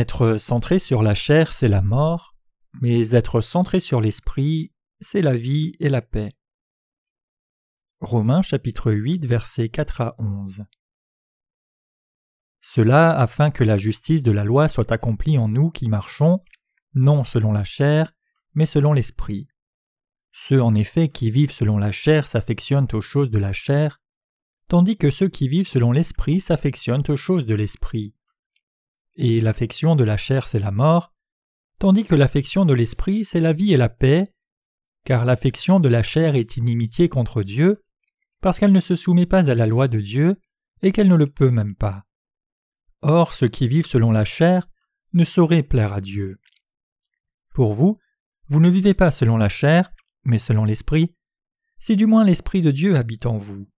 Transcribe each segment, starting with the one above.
Être centré sur la chair, c'est la mort, mais être centré sur l'esprit, c'est la vie et la paix. Romains chapitre 8 versets 4 à 11 Cela afin que la justice de la loi soit accomplie en nous qui marchons, non selon la chair, mais selon l'esprit. Ceux en effet qui vivent selon la chair s'affectionnent aux choses de la chair, tandis que ceux qui vivent selon l'esprit s'affectionnent aux choses de l'esprit. Et l'affection de la chair c'est la mort, tandis que l'affection de l'esprit c'est la vie et la paix, car l'affection de la chair est inimitié contre Dieu, parce qu'elle ne se soumet pas à la loi de Dieu, et qu'elle ne le peut même pas. Or ceux qui vivent selon la chair ne sauraient plaire à Dieu. Pour vous, vous ne vivez pas selon la chair, mais selon l'Esprit, si du moins l'Esprit de Dieu habite en vous.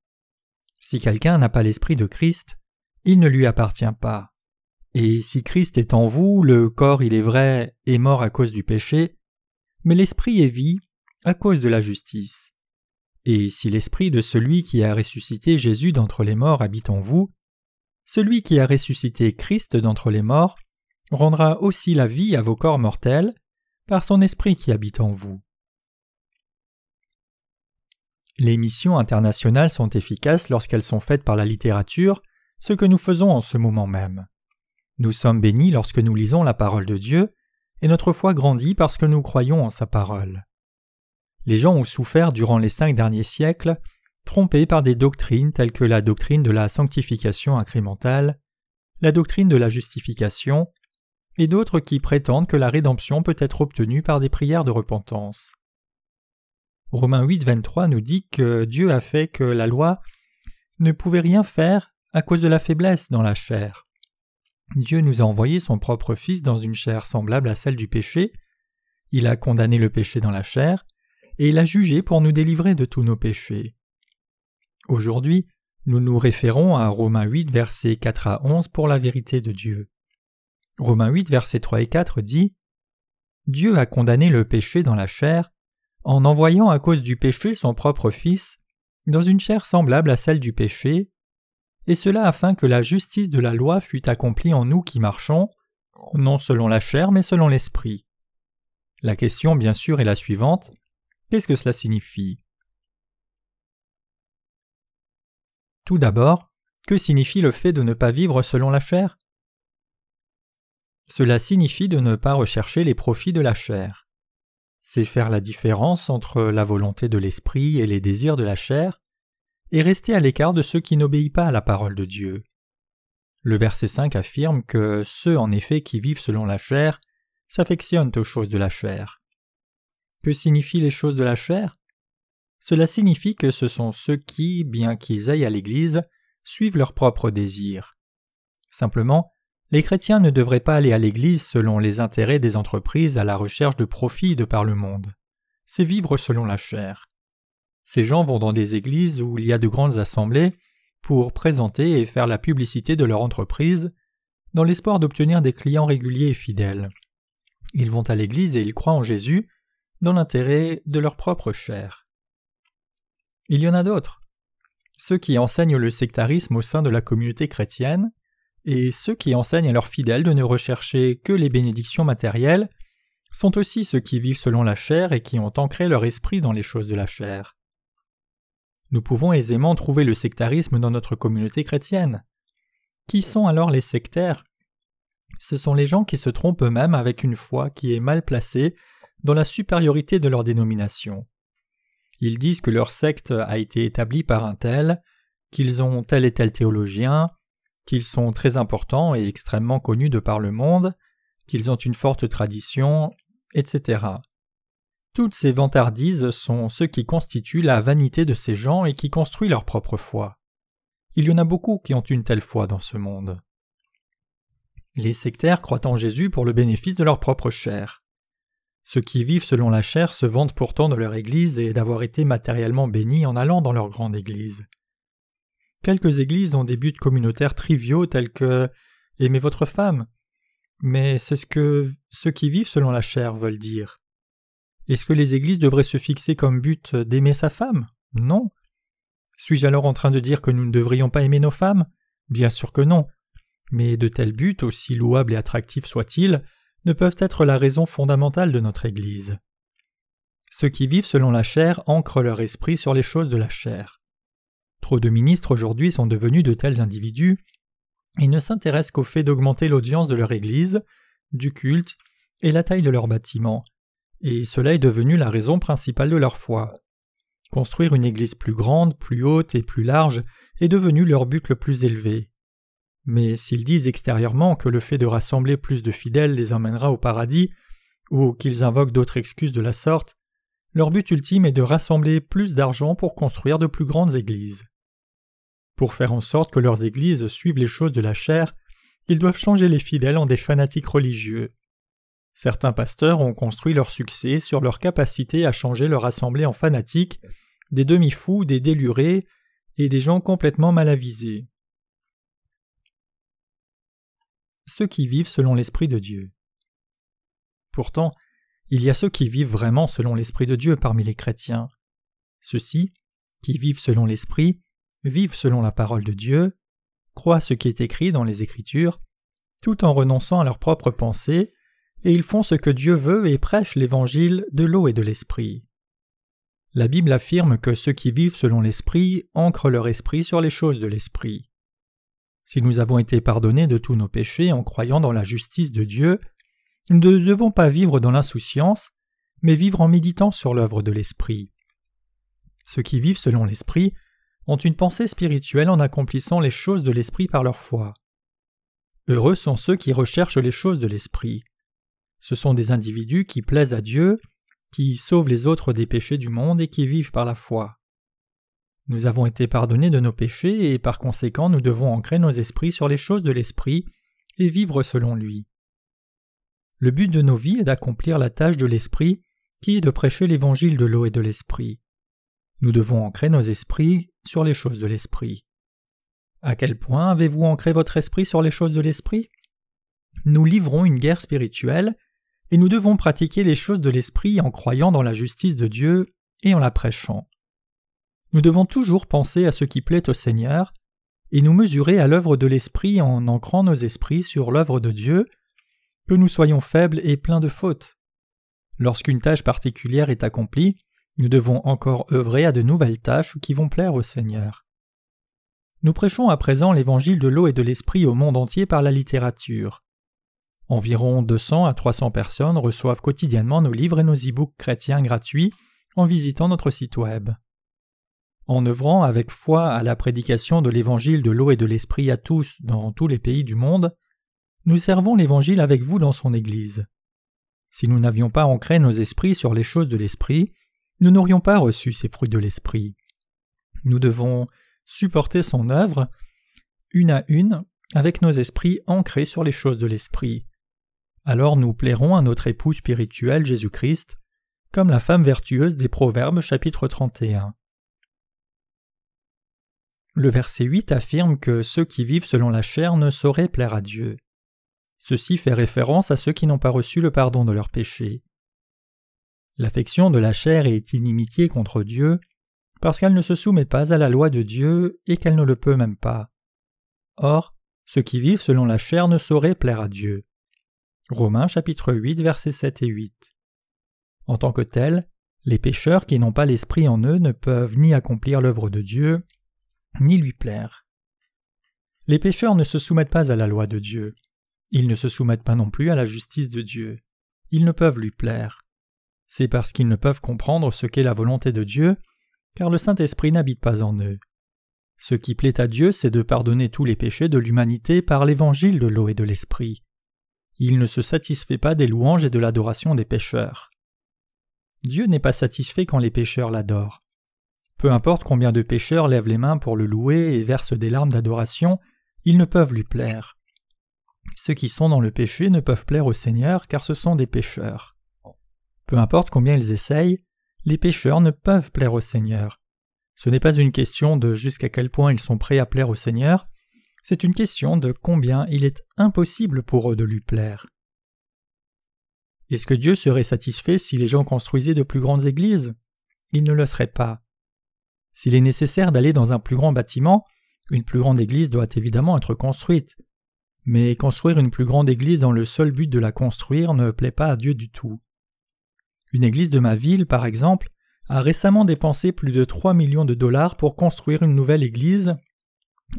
Si quelqu'un n'a pas l'Esprit de Christ, il ne lui appartient pas. Et si Christ est en vous, le corps, il est vrai, est mort à cause du péché, mais l'Esprit est vie à cause de la justice. Et si l'Esprit de celui qui a ressuscité Jésus d'entre les morts habite en vous, celui qui a ressuscité Christ d'entre les morts rendra aussi la vie à vos corps mortels par son Esprit qui habite en vous. Les missions internationales sont efficaces lorsqu'elles sont faites par la littérature, ce que nous faisons en ce moment même. Nous sommes bénis lorsque nous lisons la parole de Dieu, et notre foi grandit parce que nous croyons en sa parole. Les gens ont souffert durant les cinq derniers siècles, trompés par des doctrines telles que la doctrine de la sanctification incrémentale, la doctrine de la justification, et d'autres qui prétendent que la rédemption peut être obtenue par des prières de repentance. Romains 8, 23 nous dit que Dieu a fait que la loi ne pouvait rien faire à cause de la faiblesse dans la chair. Dieu nous a envoyé son propre Fils dans une chair semblable à celle du péché, il a condamné le péché dans la chair, et il a jugé pour nous délivrer de tous nos péchés. Aujourd'hui, nous nous référons à Romains 8, versets 4 à 11 pour la vérité de Dieu. Romains 8, versets 3 et 4 dit Dieu a condamné le péché dans la chair en envoyant à cause du péché son propre Fils dans une chair semblable à celle du péché, et cela afin que la justice de la loi fût accomplie en nous qui marchons, non selon la chair mais selon l'esprit. La question bien sûr est la suivante. Qu'est-ce que cela signifie? Tout d'abord, que signifie le fait de ne pas vivre selon la chair? Cela signifie de ne pas rechercher les profits de la chair. C'est faire la différence entre la volonté de l'esprit et les désirs de la chair, et rester à l'écart de ceux qui n'obéissent pas à la parole de Dieu. Le verset 5 affirme que ceux en effet qui vivent selon la chair s'affectionnent aux choses de la chair. Que signifient les choses de la chair? Cela signifie que ce sont ceux qui, bien qu'ils aillent à l'Église, suivent leurs propres désirs. Simplement, les chrétiens ne devraient pas aller à l'Église selon les intérêts des entreprises à la recherche de profits de par le monde. C'est vivre selon la chair. Ces gens vont dans des églises où il y a de grandes assemblées pour présenter et faire la publicité de leur entreprise, dans l'espoir d'obtenir des clients réguliers et fidèles. Ils vont à l'Église et ils croient en Jésus dans l'intérêt de leur propre chair. Il y en a d'autres. Ceux qui enseignent le sectarisme au sein de la communauté chrétienne, et ceux qui enseignent à leurs fidèles de ne rechercher que les bénédictions matérielles sont aussi ceux qui vivent selon la chair et qui ont ancré leur esprit dans les choses de la chair. Nous pouvons aisément trouver le sectarisme dans notre communauté chrétienne. Qui sont alors les sectaires? Ce sont les gens qui se trompent eux-mêmes avec une foi qui est mal placée dans la supériorité de leur dénomination. Ils disent que leur secte a été établie par un tel, qu'ils ont tel et tel théologien, qu'ils sont très importants et extrêmement connus de par le monde, qu'ils ont une forte tradition, etc. Toutes ces vantardises sont ce qui constitue la vanité de ces gens et qui construit leur propre foi. Il y en a beaucoup qui ont une telle foi dans ce monde. Les sectaires croient en Jésus pour le bénéfice de leur propre chair. Ceux qui vivent selon la chair se vantent pourtant de leur Église et d'avoir été matériellement bénis en allant dans leur grande Église. Quelques églises ont des buts communautaires triviaux tels que Aimez votre femme. Mais c'est ce que ceux qui vivent selon la chair veulent dire. Est-ce que les églises devraient se fixer comme but d'aimer sa femme? Non. Suis-je alors en train de dire que nous ne devrions pas aimer nos femmes? Bien sûr que non. Mais de tels buts, aussi louables et attractifs soient-ils, ne peuvent être la raison fondamentale de notre Église. Ceux qui vivent selon la chair ancrent leur esprit sur les choses de la chair. Trop de ministres aujourd'hui sont devenus de tels individus et ne s'intéressent qu'au fait d'augmenter l'audience de leur Église, du culte et la taille de leur bâtiment, et cela est devenu la raison principale de leur foi. Construire une Église plus grande, plus haute et plus large est devenu leur but le plus élevé. Mais s'ils disent extérieurement que le fait de rassembler plus de fidèles les emmènera au paradis, ou qu'ils invoquent d'autres excuses de la sorte, leur but ultime est de rassembler plus d'argent pour construire de plus grandes églises. Pour faire en sorte que leurs églises suivent les choses de la chair, ils doivent changer les fidèles en des fanatiques religieux. Certains pasteurs ont construit leur succès sur leur capacité à changer leur assemblée en fanatiques, des demi-fous, des délurés et des gens complètement mal avisés. Ceux qui vivent selon l'Esprit de Dieu. Pourtant, il y a ceux qui vivent vraiment selon l'Esprit de Dieu parmi les chrétiens. Ceux-ci, qui vivent selon l'Esprit, vivent selon la parole de Dieu, croient ce qui est écrit dans les Écritures, tout en renonçant à leurs propres pensées, et ils font ce que Dieu veut et prêchent l'Évangile de l'eau et de l'Esprit. La Bible affirme que ceux qui vivent selon l'Esprit ancrent leur esprit sur les choses de l'Esprit. Si nous avons été pardonnés de tous nos péchés en croyant dans la justice de Dieu, nous ne devons pas vivre dans l'insouciance, mais vivre en méditant sur l'œuvre de l'Esprit. Ceux qui vivent selon l'Esprit ont une pensée spirituelle en accomplissant les choses de l'Esprit par leur foi. Heureux sont ceux qui recherchent les choses de l'Esprit. Ce sont des individus qui plaisent à Dieu, qui sauvent les autres des péchés du monde et qui vivent par la foi. Nous avons été pardonnés de nos péchés et par conséquent nous devons ancrer nos esprits sur les choses de l'Esprit et vivre selon lui. Le but de nos vies est d'accomplir la tâche de l'Esprit qui est de prêcher l'évangile de l'eau et de l'Esprit. Nous devons ancrer nos esprits sur les choses de l'Esprit. À quel point avez-vous ancré votre esprit sur les choses de l'Esprit? Nous livrons une guerre spirituelle et nous devons pratiquer les choses de l'Esprit en croyant dans la justice de Dieu et en la prêchant. Nous devons toujours penser à ce qui plaît au Seigneur, et nous mesurer à l'œuvre de l'Esprit en ancrant nos esprits sur l'œuvre de Dieu, que nous soyons faibles et pleins de fautes. Lorsqu'une tâche particulière est accomplie, nous devons encore œuvrer à de nouvelles tâches qui vont plaire au Seigneur. Nous prêchons à présent l'évangile de l'eau et de l'esprit au monde entier par la littérature. Environ 200 à 300 personnes reçoivent quotidiennement nos livres et nos e-books chrétiens gratuits en visitant notre site web. En œuvrant avec foi à la prédication de l'évangile de l'eau et de l'esprit à tous dans tous les pays du monde, nous servons l'évangile avec vous dans son Église. Si nous n'avions pas ancré nos esprits sur les choses de l'esprit, nous n'aurions pas reçu ces fruits de l'esprit. Nous devons supporter son œuvre, une à une, avec nos esprits ancrés sur les choses de l'esprit alors nous plairons à notre époux spirituel Jésus-Christ, comme la femme vertueuse des Proverbes chapitre 31. Le verset 8 affirme que ceux qui vivent selon la chair ne sauraient plaire à Dieu. Ceci fait référence à ceux qui n'ont pas reçu le pardon de leurs péchés. L'affection de la chair est inimitié contre Dieu, parce qu'elle ne se soumet pas à la loi de Dieu et qu'elle ne le peut même pas. Or, ceux qui vivent selon la chair ne sauraient plaire à Dieu. Romains chapitre 8 versets 7 et 8. En tant que tels, les pécheurs qui n'ont pas l'esprit en eux ne peuvent ni accomplir l'œuvre de Dieu, ni lui plaire. Les pécheurs ne se soumettent pas à la loi de Dieu. Ils ne se soumettent pas non plus à la justice de Dieu. Ils ne peuvent lui plaire. C'est parce qu'ils ne peuvent comprendre ce qu'est la volonté de Dieu, car le Saint-Esprit n'habite pas en eux. Ce qui plaît à Dieu, c'est de pardonner tous les péchés de l'humanité par l'évangile de l'eau et de l'Esprit il ne se satisfait pas des louanges et de l'adoration des pécheurs. Dieu n'est pas satisfait quand les pécheurs l'adorent. Peu importe combien de pécheurs lèvent les mains pour le louer et versent des larmes d'adoration, ils ne peuvent lui plaire. Ceux qui sont dans le péché ne peuvent plaire au Seigneur car ce sont des pécheurs. Peu importe combien ils essayent, les pécheurs ne peuvent plaire au Seigneur. Ce n'est pas une question de jusqu'à quel point ils sont prêts à plaire au Seigneur, c'est une question de combien il est impossible pour eux de lui plaire. Est-ce que Dieu serait satisfait si les gens construisaient de plus grandes églises? Il ne le serait pas. S'il est nécessaire d'aller dans un plus grand bâtiment, une plus grande église doit évidemment être construite. Mais construire une plus grande église dans le seul but de la construire ne plaît pas à Dieu du tout. Une église de ma ville, par exemple, a récemment dépensé plus de 3 millions de dollars pour construire une nouvelle église,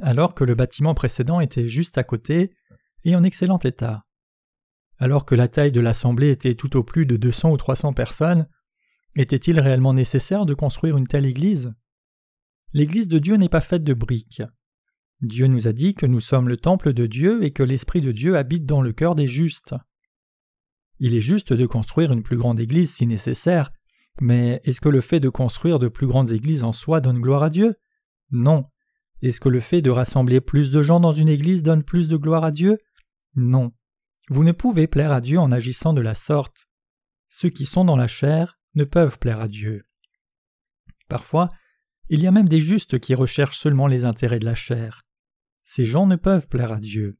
alors que le bâtiment précédent était juste à côté et en excellent état. Alors que la taille de l'assemblée était tout au plus de 200 ou 300 personnes, était-il réellement nécessaire de construire une telle église? L'église de Dieu n'est pas faite de briques. Dieu nous a dit que nous sommes le temple de Dieu et que l'Esprit de Dieu habite dans le cœur des justes. Il est juste de construire une plus grande église si nécessaire, mais est-ce que le fait de construire de plus grandes églises en soi donne gloire à Dieu? Non. Est-ce que le fait de rassembler plus de gens dans une église donne plus de gloire à Dieu? Non. Vous ne pouvez plaire à Dieu en agissant de la sorte. Ceux qui sont dans la chair ne peuvent plaire à Dieu. Parfois, il y a même des justes qui recherchent seulement les intérêts de la chair. Ces gens ne peuvent plaire à Dieu.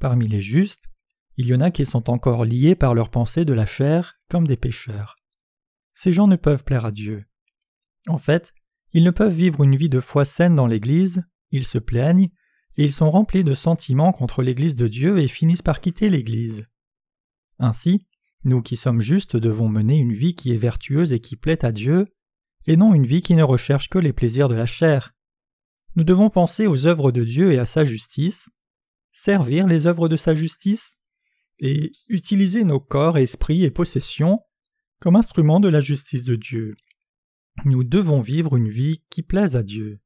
Parmi les justes, il y en a qui sont encore liés par leurs pensées de la chair comme des pécheurs. Ces gens ne peuvent plaire à Dieu. En fait, ils ne peuvent vivre une vie de foi saine dans l'Église, ils se plaignent, et ils sont remplis de sentiments contre l'Église de Dieu et finissent par quitter l'Église. Ainsi, nous qui sommes justes devons mener une vie qui est vertueuse et qui plaît à Dieu, et non une vie qui ne recherche que les plaisirs de la chair. Nous devons penser aux œuvres de Dieu et à sa justice, servir les œuvres de sa justice, et utiliser nos corps, esprits et possessions comme instruments de la justice de Dieu. Nous devons vivre une vie qui plaise à Dieu.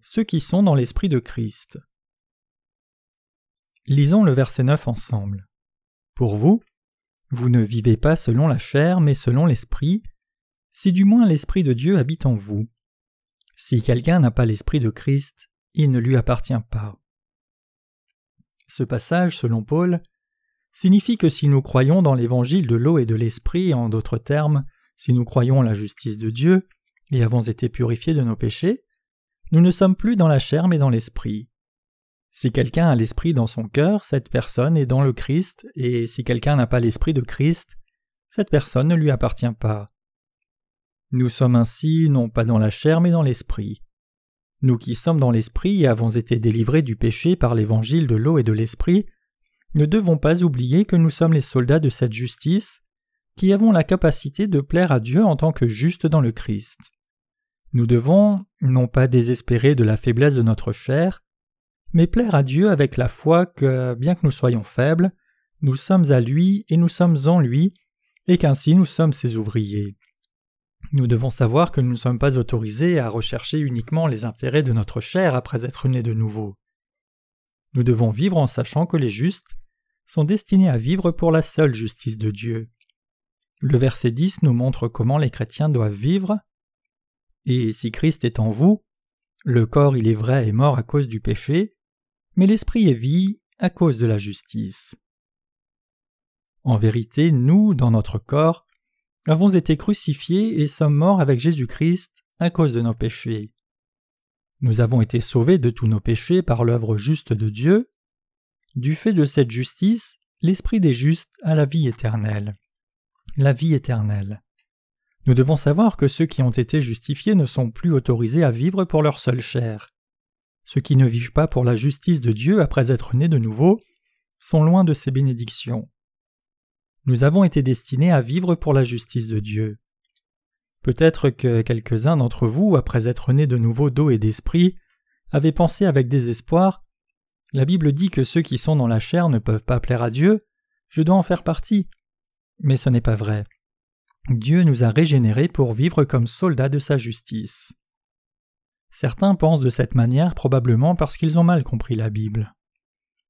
Ceux qui sont dans l'esprit de Christ. Lisons le verset 9 ensemble. Pour vous, vous ne vivez pas selon la chair, mais selon l'esprit, si du moins l'esprit de Dieu habite en vous. Si quelqu'un n'a pas l'esprit de Christ, il ne lui appartient pas. Ce passage, selon Paul, signifie que si nous croyons dans l'évangile de l'eau et de l'esprit, en d'autres termes, si nous croyons la justice de Dieu, et avons été purifiés de nos péchés, nous ne sommes plus dans la chair mais dans l'esprit. Si quelqu'un a l'esprit dans son cœur, cette personne est dans le Christ, et si quelqu'un n'a pas l'esprit de Christ, cette personne ne lui appartient pas. Nous sommes ainsi non pas dans la chair mais dans l'esprit. Nous qui sommes dans l'esprit et avons été délivrés du péché par l'évangile de l'eau et de l'esprit, ne devons pas oublier que nous sommes les soldats de cette justice, qui avons la capacité de plaire à Dieu en tant que justes dans le Christ. Nous devons, non pas désespérer de la faiblesse de notre chair, mais plaire à Dieu avec la foi que, bien que nous soyons faibles, nous sommes à lui et nous sommes en lui, et qu'ainsi nous sommes ses ouvriers. Nous devons savoir que nous ne sommes pas autorisés à rechercher uniquement les intérêts de notre chair après être nés de nouveau. Nous devons vivre en sachant que les justes sont destinés à vivre pour la seule justice de Dieu. Le verset 10 nous montre comment les chrétiens doivent vivre. Et si Christ est en vous, le corps il est vrai est mort à cause du péché, mais l'esprit est vie à cause de la justice. En vérité, nous, dans notre corps, avons été crucifiés et sommes morts avec Jésus-Christ à cause de nos péchés. Nous avons été sauvés de tous nos péchés par l'œuvre juste de Dieu. Du fait de cette justice, l'Esprit des justes a la vie éternelle. La vie éternelle. Nous devons savoir que ceux qui ont été justifiés ne sont plus autorisés à vivre pour leur seule chair. Ceux qui ne vivent pas pour la justice de Dieu après être nés de nouveau sont loin de ses bénédictions nous avons été destinés à vivre pour la justice de Dieu. Peut-être que quelques-uns d'entre vous, après être nés de nouveau d'eau et d'esprit, avaient pensé avec désespoir La Bible dit que ceux qui sont dans la chair ne peuvent pas plaire à Dieu, je dois en faire partie. Mais ce n'est pas vrai. Dieu nous a régénérés pour vivre comme soldats de sa justice. Certains pensent de cette manière probablement parce qu'ils ont mal compris la Bible.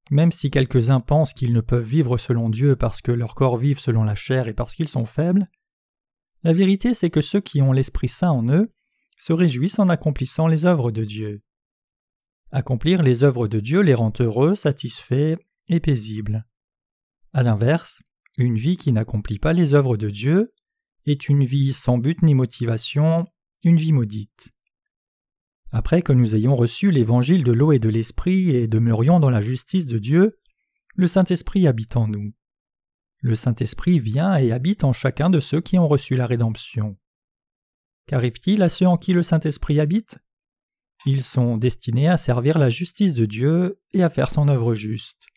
Même si quelques-uns pensent qu'ils ne peuvent vivre selon Dieu parce que leur corps vivent selon la chair et parce qu'ils sont faibles, la vérité c'est que ceux qui ont l'Esprit Saint en eux se réjouissent en accomplissant les œuvres de Dieu. Accomplir les œuvres de Dieu les rend heureux, satisfaits et paisibles. A l'inverse, une vie qui n'accomplit pas les œuvres de Dieu est une vie sans but ni motivation, une vie maudite. Après que nous ayons reçu l'évangile de l'eau et de l'esprit et demeurions dans la justice de Dieu, le Saint-Esprit habite en nous. Le Saint-Esprit vient et habite en chacun de ceux qui ont reçu la rédemption. Qu'arrive-t-il à ceux en qui le Saint-Esprit habite? Ils sont destinés à servir la justice de Dieu et à faire son œuvre juste.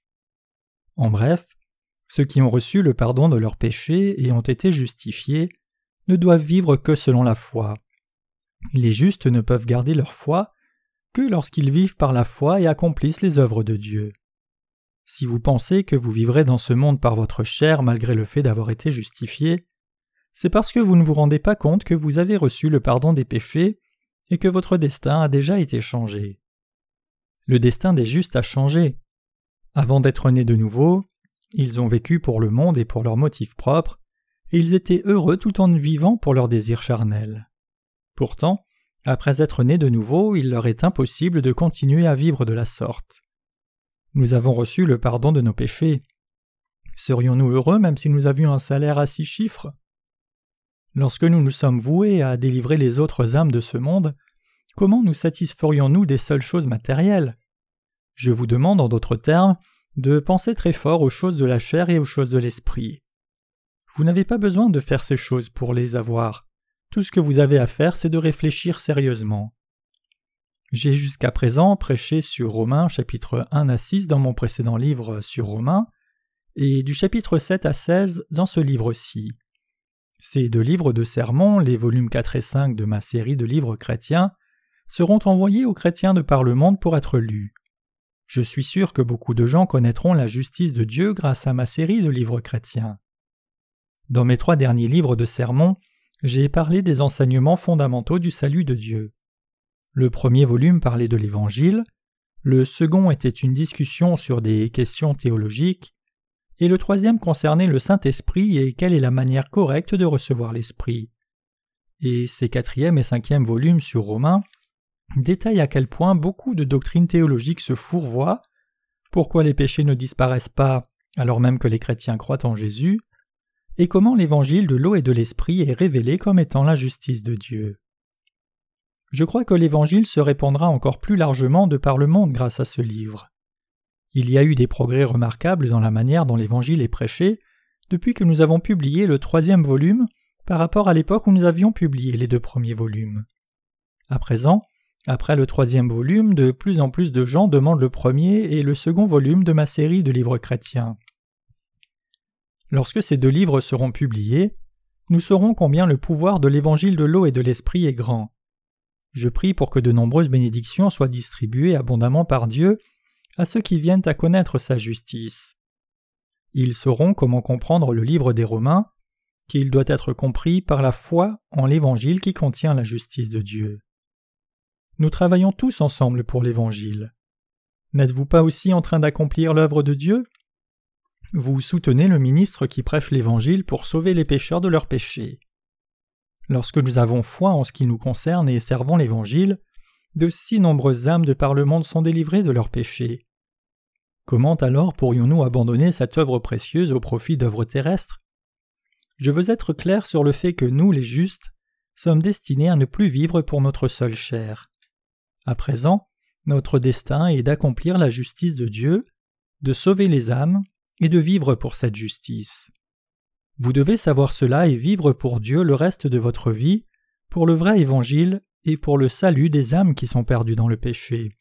En bref, ceux qui ont reçu le pardon de leurs péchés et ont été justifiés ne doivent vivre que selon la foi. Les justes ne peuvent garder leur foi que lorsqu'ils vivent par la foi et accomplissent les œuvres de Dieu. Si vous pensez que vous vivrez dans ce monde par votre chair malgré le fait d'avoir été justifié, c'est parce que vous ne vous rendez pas compte que vous avez reçu le pardon des péchés et que votre destin a déjà été changé. Le destin des justes a changé. Avant d'être nés de nouveau, ils ont vécu pour le monde et pour leurs motifs propres, et ils étaient heureux tout en vivant pour leurs désirs charnels. Pourtant, après être nés de nouveau, il leur est impossible de continuer à vivre de la sorte. Nous avons reçu le pardon de nos péchés. Serions-nous heureux même si nous avions un salaire à six chiffres? Lorsque nous nous sommes voués à délivrer les autres âmes de ce monde, comment nous satisferions-nous des seules choses matérielles? Je vous demande en d'autres termes de penser très fort aux choses de la chair et aux choses de l'esprit. Vous n'avez pas besoin de faire ces choses pour les avoir. Tout ce que vous avez à faire, c'est de réfléchir sérieusement. J'ai jusqu'à présent prêché sur Romains chapitre 1 à 6 dans mon précédent livre sur Romains, et du chapitre 7 à 16 dans ce livre-ci. Ces deux livres de sermons, les volumes 4 et 5 de ma série de livres chrétiens, seront envoyés aux chrétiens de par le monde pour être lus. Je suis sûr que beaucoup de gens connaîtront la justice de Dieu grâce à ma série de livres chrétiens. Dans mes trois derniers livres de sermons, j'ai parlé des enseignements fondamentaux du salut de Dieu. Le premier volume parlait de l'Évangile, le second était une discussion sur des questions théologiques, et le troisième concernait le Saint-Esprit et quelle est la manière correcte de recevoir l'Esprit. Et ces quatrième et cinquième volumes sur Romains détaillent à quel point beaucoup de doctrines théologiques se fourvoient, pourquoi les péchés ne disparaissent pas alors même que les chrétiens croient en Jésus, et comment l'évangile de l'eau et de l'esprit est révélé comme étant la justice de Dieu? Je crois que l'évangile se répandra encore plus largement de par le monde grâce à ce livre. Il y a eu des progrès remarquables dans la manière dont l'Évangile est prêché depuis que nous avons publié le troisième volume par rapport à l'époque où nous avions publié les deux premiers volumes. À présent, après le troisième volume, de plus en plus de gens demandent le premier et le second volume de ma série de livres chrétiens. Lorsque ces deux livres seront publiés, nous saurons combien le pouvoir de l'évangile de l'eau et de l'esprit est grand. Je prie pour que de nombreuses bénédictions soient distribuées abondamment par Dieu à ceux qui viennent à connaître sa justice. Ils sauront comment comprendre le livre des Romains, qu'il doit être compris par la foi en l'Évangile qui contient la justice de Dieu. Nous travaillons tous ensemble pour l'Évangile. N'êtes-vous pas aussi en train d'accomplir l'œuvre de Dieu? Vous soutenez le ministre qui prêche l'Évangile pour sauver les pécheurs de leurs péchés. Lorsque nous avons foi en ce qui nous concerne et servons l'Évangile, de si nombreuses âmes de par le monde sont délivrées de leurs péchés. Comment alors pourrions-nous abandonner cette œuvre précieuse au profit d'œuvres terrestres? Je veux être clair sur le fait que nous, les justes, sommes destinés à ne plus vivre pour notre seule chair. À présent, notre destin est d'accomplir la justice de Dieu, de sauver les âmes et de vivre pour cette justice. Vous devez savoir cela et vivre pour Dieu le reste de votre vie, pour le vrai évangile et pour le salut des âmes qui sont perdues dans le péché.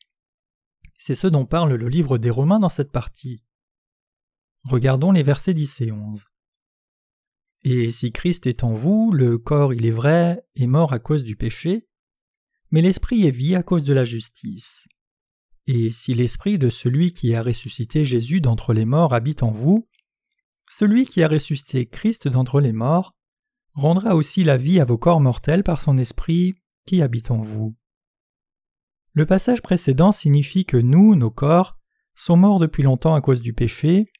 C'est ce dont parle le livre des Romains dans cette partie. Regardons les versets 10 et 11. Et si Christ est en vous, le corps, il est vrai, est mort à cause du péché, mais l'esprit est vie à cause de la justice. Et si l'esprit de celui qui a ressuscité Jésus d'entre les morts habite en vous, celui qui a ressuscité Christ d'entre les morts rendra aussi la vie à vos corps mortels par son esprit qui habite en vous. Le passage précédent signifie que nous, nos corps, sont morts depuis longtemps à cause du péché,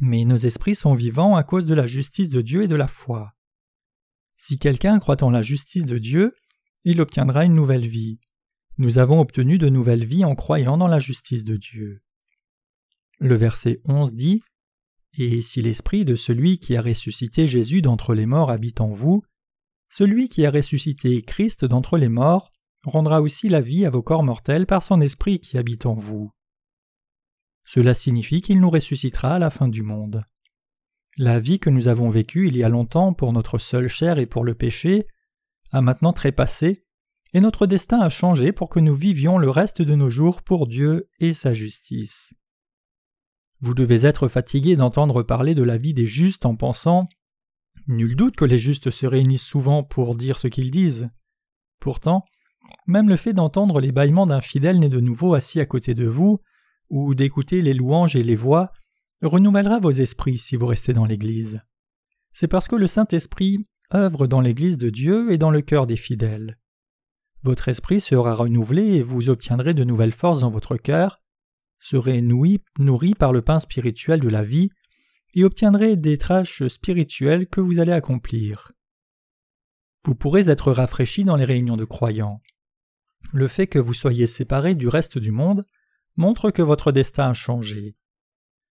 mais nos esprits sont vivants à cause de la justice de Dieu et de la foi. Si quelqu'un croit en la justice de Dieu, il obtiendra une nouvelle vie. Nous avons obtenu de nouvelles vies en croyant dans la justice de Dieu. Le verset 11 dit Et si l'esprit de celui qui a ressuscité Jésus d'entre les morts habite en vous, celui qui a ressuscité Christ d'entre les morts rendra aussi la vie à vos corps mortels par son esprit qui habite en vous. Cela signifie qu'il nous ressuscitera à la fin du monde. La vie que nous avons vécue il y a longtemps pour notre seule chair et pour le péché a maintenant trépassé, et notre destin a changé pour que nous vivions le reste de nos jours pour Dieu et sa justice. Vous devez être fatigué d'entendre parler de la vie des justes en pensant Nul doute que les justes se réunissent souvent pour dire ce qu'ils disent. Pourtant, même le fait d'entendre les bâillements d'un fidèle né de nouveau assis à côté de vous, ou d'écouter les louanges et les voix, renouvellera vos esprits si vous restez dans l'Église. C'est parce que le Saint-Esprit œuvre dans l'Église de Dieu et dans le cœur des fidèles. Votre esprit sera renouvelé et vous obtiendrez de nouvelles forces dans votre cœur, serez nourri, nourri par le pain spirituel de la vie, et obtiendrez des tâches spirituelles que vous allez accomplir. Vous pourrez être rafraîchi dans les réunions de croyants. Le fait que vous soyez séparés du reste du monde montre que votre destin a changé.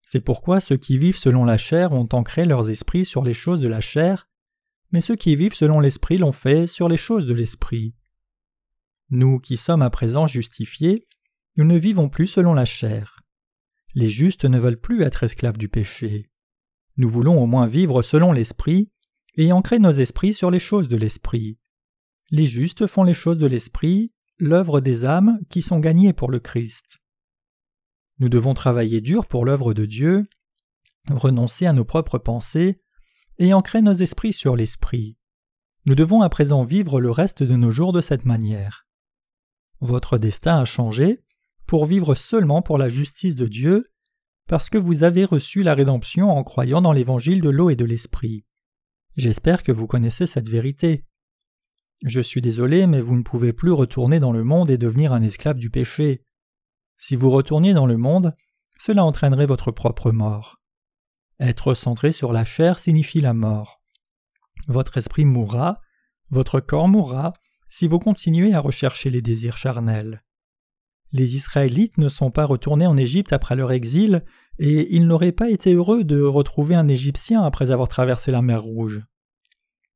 C'est pourquoi ceux qui vivent selon la chair ont ancré leurs esprits sur les choses de la chair, mais ceux qui vivent selon l'esprit l'ont fait sur les choses de l'esprit. Nous qui sommes à présent justifiés, nous ne vivons plus selon la chair. Les justes ne veulent plus être esclaves du péché. Nous voulons au moins vivre selon l'esprit et ancrer nos esprits sur les choses de l'esprit. Les justes font les choses de l'esprit, l'œuvre des âmes qui sont gagnées pour le Christ. Nous devons travailler dur pour l'œuvre de Dieu, renoncer à nos propres pensées et ancrer nos esprits sur l'esprit. Nous devons à présent vivre le reste de nos jours de cette manière. Votre destin a changé pour vivre seulement pour la justice de Dieu, parce que vous avez reçu la rédemption en croyant dans l'évangile de l'eau et de l'esprit. J'espère que vous connaissez cette vérité. Je suis désolé, mais vous ne pouvez plus retourner dans le monde et devenir un esclave du péché. Si vous retourniez dans le monde, cela entraînerait votre propre mort. Être centré sur la chair signifie la mort. Votre esprit mourra, votre corps mourra, si vous continuez à rechercher les désirs charnels. Les Israélites ne sont pas retournés en Égypte après leur exil, et ils n'auraient pas été heureux de retrouver un Égyptien après avoir traversé la mer Rouge.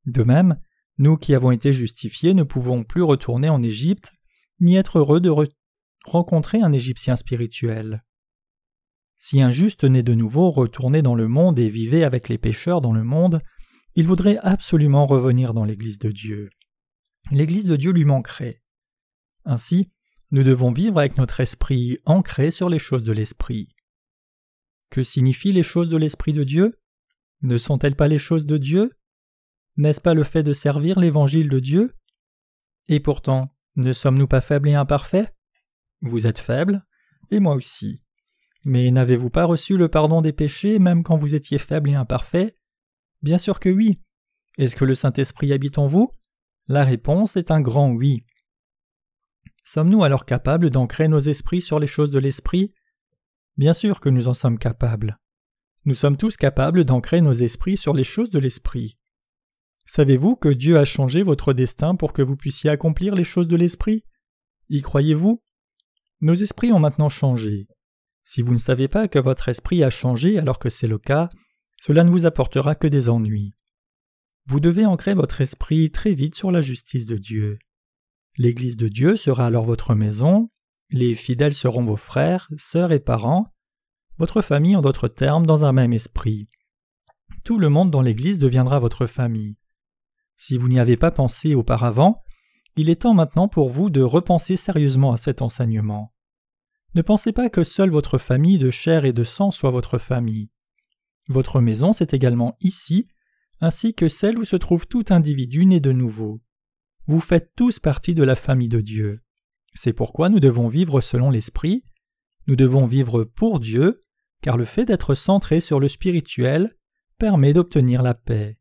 De même, nous qui avons été justifiés ne pouvons plus retourner en Égypte, ni être heureux de rencontrer un Égyptien spirituel. Si un juste né de nouveau retournait dans le monde et vivait avec les pécheurs dans le monde, il voudrait absolument revenir dans l'Église de Dieu. L'Église de Dieu lui manquerait. Ainsi, nous devons vivre avec notre esprit ancré sur les choses de l'esprit. Que signifient les choses de l'esprit de Dieu? Ne sont-elles pas les choses de Dieu? N'est-ce pas le fait de servir l'évangile de Dieu? Et pourtant, ne sommes-nous pas faibles et imparfaits? Vous êtes faibles, et moi aussi. Mais n'avez-vous pas reçu le pardon des péchés même quand vous étiez faible et imparfait? Bien sûr que oui. Est-ce que le Saint-Esprit habite en vous? La réponse est un grand oui. Sommes-nous alors capables d'ancrer nos esprits sur les choses de l'esprit? Bien sûr que nous en sommes capables. Nous sommes tous capables d'ancrer nos esprits sur les choses de l'esprit. Savez-vous que Dieu a changé votre destin pour que vous puissiez accomplir les choses de l'esprit? Y croyez-vous? Nos esprits ont maintenant changé. Si vous ne savez pas que votre esprit a changé alors que c'est le cas, cela ne vous apportera que des ennuis. Vous devez ancrer votre esprit très vite sur la justice de Dieu. L'Église de Dieu sera alors votre maison, les fidèles seront vos frères, sœurs et parents, votre famille en d'autres termes dans un même esprit. Tout le monde dans l'Église deviendra votre famille. Si vous n'y avez pas pensé auparavant, il est temps maintenant pour vous de repenser sérieusement à cet enseignement. Ne pensez pas que seule votre famille de chair et de sang soit votre famille. Votre maison, c'est également ici, ainsi que celle où se trouve tout individu né de nouveau. Vous faites tous partie de la famille de Dieu. C'est pourquoi nous devons vivre selon l'Esprit, nous devons vivre pour Dieu, car le fait d'être centré sur le spirituel permet d'obtenir la paix.